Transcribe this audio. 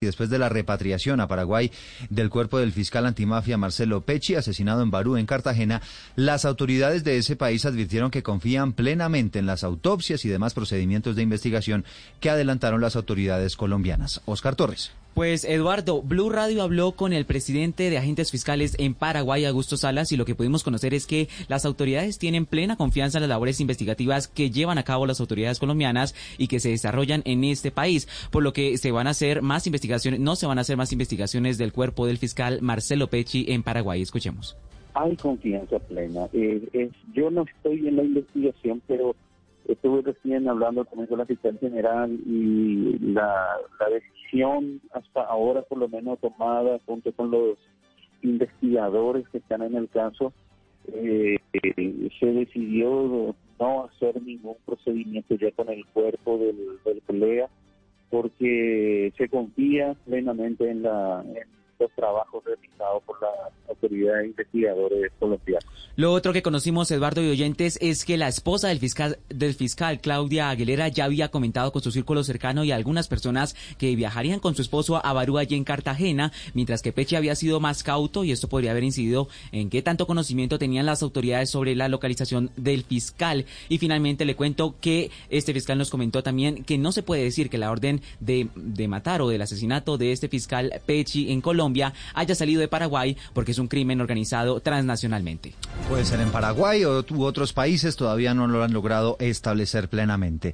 Y después de la repatriación a Paraguay del cuerpo del fiscal antimafia Marcelo Pecci, asesinado en Barú, en Cartagena, las autoridades de ese país advirtieron que confían plenamente en las autopsias y demás procedimientos de investigación que adelantaron las autoridades colombianas. Oscar Torres. Pues Eduardo, Blue Radio habló con el presidente de agentes fiscales en Paraguay, Augusto Salas, y lo que pudimos conocer es que las autoridades tienen plena confianza en las labores investigativas que llevan a cabo las autoridades colombianas y que se desarrollan en este país, por lo que se van a hacer más investigaciones, no se van a hacer más investigaciones del cuerpo del fiscal Marcelo Pecci en Paraguay. Escuchemos. Hay confianza plena. Eh, yo no estoy en la investigación, pero Estuve recién hablando también con la fiscal general y la, decisión hasta ahora por lo menos tomada junto con los investigadores que están en el caso, eh, se decidió no hacer ningún procedimiento ya con el cuerpo del, del pelea porque se confía plenamente en la los trabajos realizados por la de investigadores colombianos. Lo otro que conocimos, Eduardo y oyentes, es que la esposa del fiscal, del fiscal Claudia Aguilera ya había comentado con su círculo cercano y algunas personas que viajarían con su esposo a Barú allí en Cartagena, mientras que Peche había sido más cauto y esto podría haber incidido en qué tanto conocimiento tenían las autoridades sobre la localización del fiscal. Y finalmente le cuento que este fiscal nos comentó también que no se puede decir que la orden de, de matar o del asesinato de este fiscal Pechi en Colombia haya salido de Paraguay porque es un crimen organizado transnacionalmente. Puede ser en Paraguay o u otros países, todavía no lo han logrado establecer plenamente.